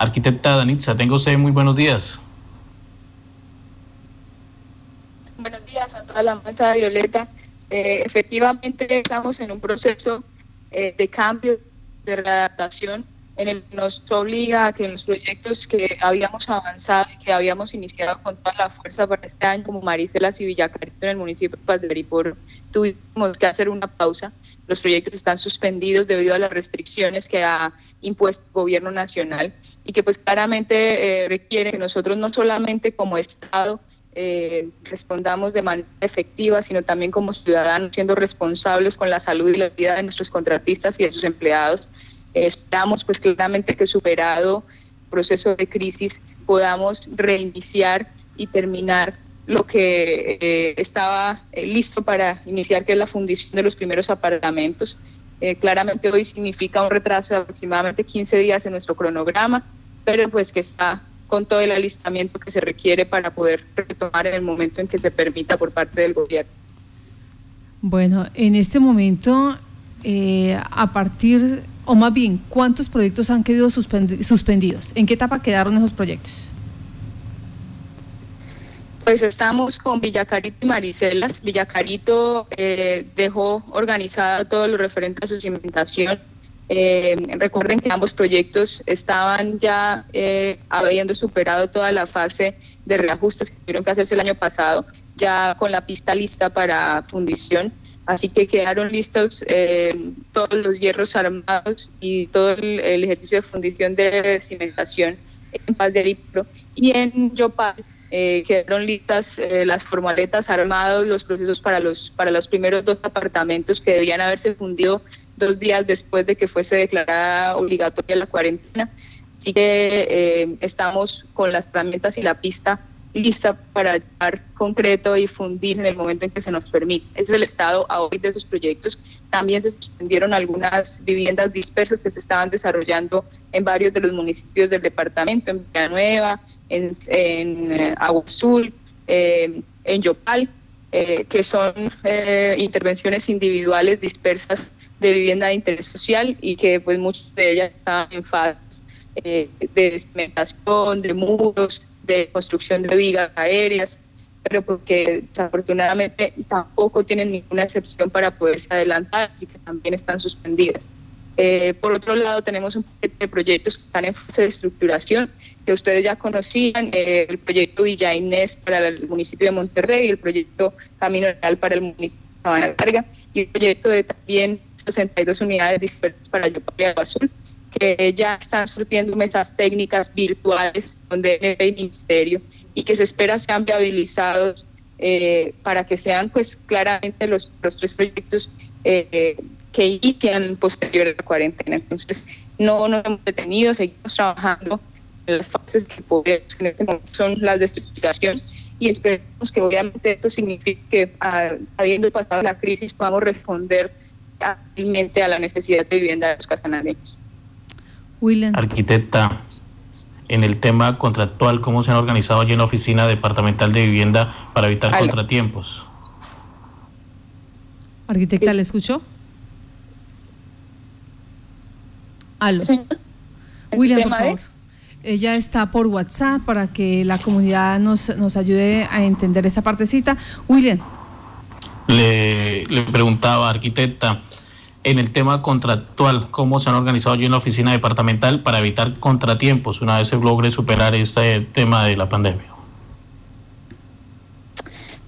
Arquitecta Danitza, tengo usted muy buenos días. Buenos días a toda la masa Violeta. Eh, efectivamente estamos en un proceso eh, de cambio, de readaptación en el nos obliga a que los proyectos que habíamos avanzado y que habíamos iniciado con toda la fuerza para este año, como Maricelas y Villacarito en el municipio de de tuvimos que hacer una pausa. Los proyectos están suspendidos debido a las restricciones que ha impuesto el gobierno nacional y que pues claramente eh, requiere que nosotros no solamente como Estado eh, respondamos de manera efectiva, sino también como ciudadanos siendo responsables con la salud y la vida de nuestros contratistas y de sus empleados esperamos pues claramente que superado el proceso de crisis podamos reiniciar y terminar lo que eh, estaba eh, listo para iniciar, que es la fundición de los primeros apartamentos. Eh, claramente hoy significa un retraso de aproximadamente 15 días en nuestro cronograma, pero pues que está con todo el alistamiento que se requiere para poder retomar en el momento en que se permita por parte del gobierno. Bueno, en este momento, a partir o más bien, ¿cuántos proyectos han quedado suspendidos? ¿En qué etapa quedaron esos proyectos? Pues estamos con Villacarito y Maricelas. Villacarito eh, dejó organizada todo lo referente a su cimentación. Eh, recuerden que ambos proyectos estaban ya eh, habiendo superado toda la fase de reajustes que tuvieron que hacerse el año pasado, ya con la pista lista para fundición. Así que quedaron listos eh, todos los hierros armados y todo el, ejercicio de fundición de cimentación en Paz de Aripro. Y en Yopal eh, quedaron listas eh, las formaletas armados, los procesos para los, para los primeros dos apartamentos que debían haberse fundido dos días después de que fuese declarada obligatoria la cuarentena. Así que estamos con las herramientas y la pista lista para dar concreto y fundir en el momento en que se nos permite. Ese es el estado a hoy de esos proyectos. También se suspendieron algunas viviendas dispersas que se estaban desarrollando en varios de los municipios del departamento, en Villanueva, en, en eh, Agua Azul, eh, en Yopal, eh, que son intervenciones individuales dispersas de vivienda de interés social y que pues muchas de ellas estaban en fases de cementación, de muros, de construcción de vigas aéreas, pero porque desafortunadamente tampoco tienen ninguna excepción para poderse adelantar, así que también están suspendidas. Eh, por otro lado, tenemos un paquete de proyectos que están en fase de estructuración, que ustedes ya conocían, eh, el proyecto Villa Inés para el municipio de Monterrey, el proyecto Camino Real para el municipio de Sabana Larga y el proyecto de también 62 unidades dispersas para Yopal y Azul que ya están surtiendo mesas técnicas virtuales con DNP y Ministerio y que se espera sean viabilizados eh, para que sean pues claramente los, los tres proyectos eh, que inician posterior a la cuarentena. Entonces, no nos hemos detenido, seguimos trabajando en las fases que podemos, que en este momento son las de estructuración y esperemos que obviamente esto signifique que habiendo pasado la crisis podamos responder ágilmente a la necesidad de vivienda de los casanareños. Arquitecta, en el tema contractual, ¿cómo se han organizado allí en la Oficina Departamental de Vivienda para evitar contratiempos? Arquitecta, ¿le escuchó? Aló. William, por favor. Ella está por WhatsApp para que la comunidad nos, nos ayude a entender esa partecita. William. Le, le preguntaba, arquitecta, en el tema contractual, cómo se han organizado allí en la oficina departamental para evitar contratiempos una vez se logre superar este tema de la pandemia.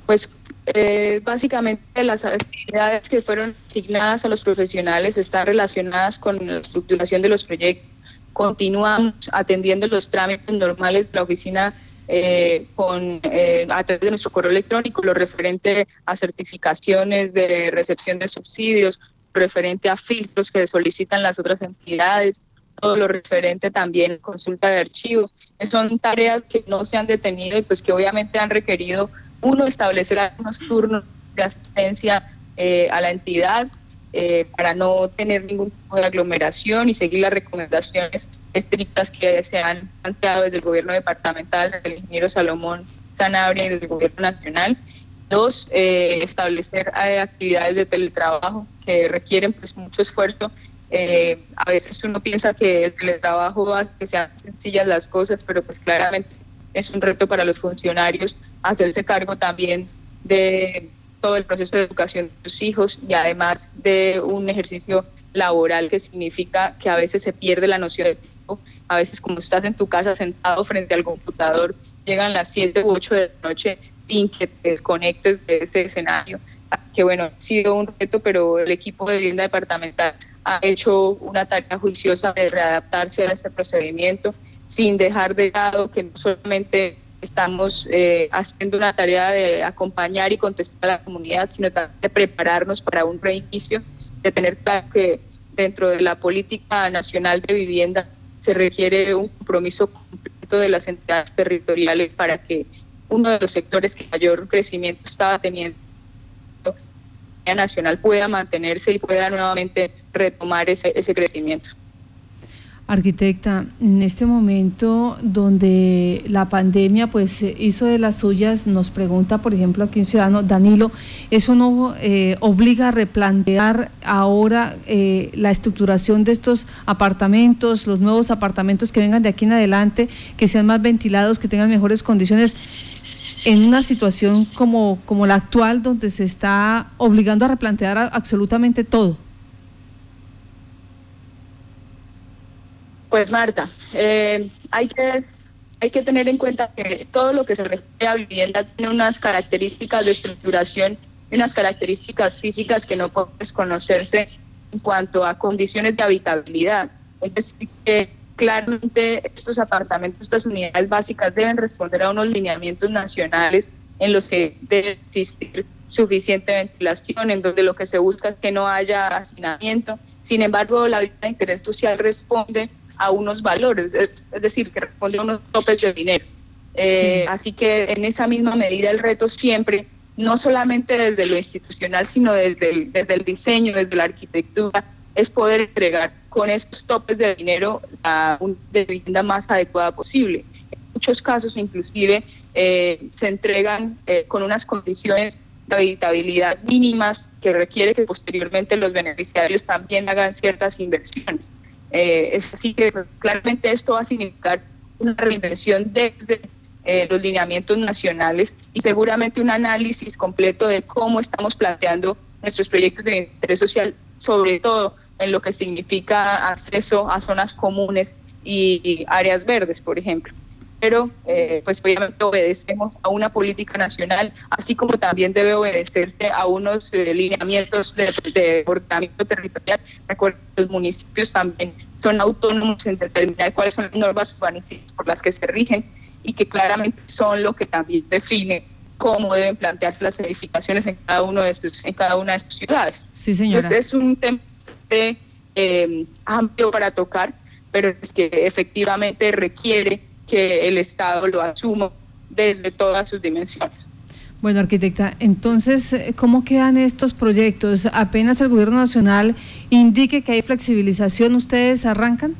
Pues eh, básicamente las actividades que fueron asignadas a los profesionales están relacionadas con la estructuración de los proyectos. Continuamos atendiendo los trámites normales de la oficina eh, con, eh, a través de nuestro correo electrónico, lo referente a certificaciones de recepción de subsidios, referente a filtros que solicitan las otras entidades, todo lo referente también a consulta de archivos. Son tareas que no se han detenido y pues que obviamente han requerido, uno, establecer algunos turnos de asistencia eh, a la entidad eh, para no tener ningún tipo de aglomeración y seguir las recomendaciones estrictas que se han planteado desde el gobierno departamental, desde el ingeniero Salomón Sanabria y desde el gobierno nacional. Dos, eh, establecer actividades de teletrabajo que requieren pues mucho esfuerzo Eh, a veces uno piensa que el teletrabajo hace que sean sencillas las cosas, pero pues claramente es un reto para los funcionarios hacerse cargo también de todo el proceso de educación de sus hijos y además de un ejercicio laboral que significa que a veces se pierde la noción de tiempo, a veces como estás en tu casa sentado frente al computador, llegan las 7 u 8 de la noche sin que te desconectes de este escenario. Que bueno, ha sido un reto, pero el equipo de vivienda departamental ha hecho una tarea juiciosa de readaptarse a este procedimiento sin dejar de lado que no solamente estamos eh, haciendo una tarea de acompañar y contestar a la comunidad, sino también de prepararnos para un reinicio, de tener claro que dentro de la política nacional de vivienda se requiere un compromiso completo de las entidades territoriales para que uno de los sectores que mayor crecimiento estaba teniendo nacional pueda mantenerse y pueda nuevamente retomar ese, ese crecimiento. Arquitecta, en este momento donde la pandemia pues hizo de las suyas, nos pregunta, por ejemplo, aquí un ciudadano, Danilo, ¿eso no eh, obliga a replantear ahora eh, la estructuración de estos apartamentos, los nuevos apartamentos que vengan de aquí en adelante, que sean más ventilados, que tengan mejores condiciones? En una situación como, como la actual, donde se está obligando a replantear absolutamente todo? Pues Marta, eh, hay, que, hay que tener en cuenta que todo lo que se refiere a vivienda tiene unas características de estructuración y unas características físicas que no pueden desconocerse en cuanto a condiciones de habitabilidad. Es decir, que claramente estos apartamentos, estas unidades básicas deben responder a unos lineamientos nacionales en los que debe existir suficiente ventilación, en donde lo que se busca es que no haya hacinamiento. Sin embargo, la vida de interés social responde a unos valores, es, decir, que responde a unos topes de dinero. Eh, así que en esa misma medida el reto siempre, no solamente desde lo institucional, sino desde el, desde el diseño, desde la arquitectura, es poder entregar con esos topes de dinero a una vivienda más adecuada posible. En muchos casos inclusive eh, se entregan eh, con unas condiciones de habitabilidad mínimas que requiere que posteriormente los beneficiarios también hagan ciertas inversiones. Eh, es así que claramente esto va a significar una reinvención desde eh, los lineamientos nacionales y seguramente un análisis completo de cómo estamos planteando nuestros proyectos de interés social, sobre todo en lo que significa acceso a zonas comunes y áreas verdes, por ejemplo pero eh, pues obviamente obedecemos a una política nacional, así como también debe obedecerse a unos eh, lineamientos de, de, ordenamiento territorial. Recuerden, los municipios también son autónomos en determinar cuáles son las normas urbanísticas por las que se rigen y que claramente son lo que también define cómo deben plantearse las edificaciones en cada uno de sus, en cada una de sus ciudades. Sí, señora. Entonces es un tema eh, amplio para tocar, pero es que efectivamente requiere que el Estado lo asuma desde todas sus dimensiones. Bueno, arquitecta, entonces, eh, ¿cómo quedan estos proyectos? Apenas el Gobierno Nacional indique que hay flexibilización, ¿ustedes arrancan?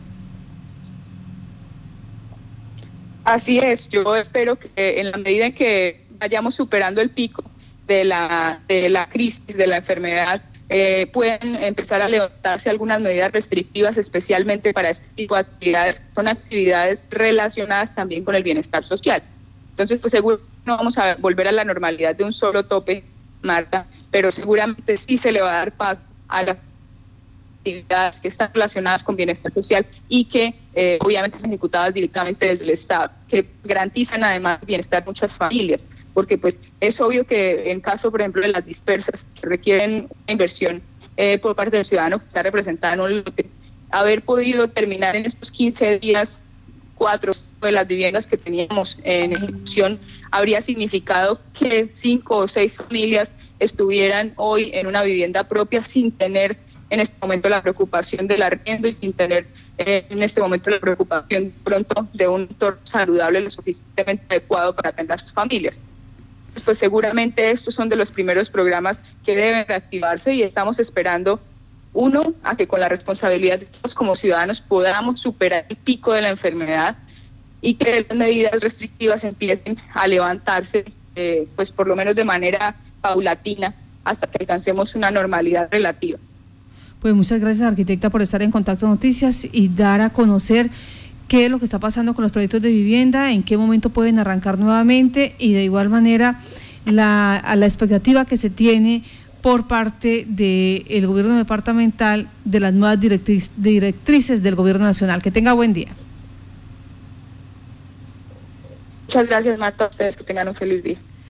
Así es, yo espero que en la medida en que vayamos superando el pico de la, de la crisis, de la enfermedad, eh, pueden empezar a levantarse algunas medidas restrictivas, especialmente para este tipo de actividades. Son actividades relacionadas también con el bienestar social. Entonces, pues seguro no vamos a volver a la normalidad de un solo tope, Marta, pero seguramente sí se le va a dar paso a las actividades que están relacionadas con bienestar social y que eh, obviamente son ejecutadas directamente desde el Estado, que garantizan además el bienestar de muchas familias porque pues es obvio que en caso, por ejemplo, de las dispersas que requieren inversión eh, por parte del ciudadano que está representado en un lote, haber podido terminar en estos 15 días cuatro de las viviendas que teníamos en ejecución habría significado que cinco o seis familias estuvieran hoy en una vivienda propia sin tener en este momento la preocupación del arriendo y sin tener eh, en este momento la preocupación pronto de un entorno saludable lo suficientemente adecuado para atender a sus familias pues seguramente estos son de los primeros programas que deben reactivarse y estamos esperando, uno, a que con la responsabilidad de todos como ciudadanos podamos superar el pico de la enfermedad y que las medidas restrictivas empiecen a levantarse, eh, pues por lo menos de manera paulatina, hasta que alcancemos una normalidad relativa. Pues muchas gracias, arquitecta, por estar en Contacto Noticias y dar a conocer qué es lo que está pasando con los proyectos de vivienda, en qué momento pueden arrancar nuevamente y de igual manera la, a la expectativa que se tiene por parte del gobierno departamental de las nuevas directrices del gobierno nacional. Que tenga buen día. Muchas gracias, Marta. A ustedes que tengan un feliz día.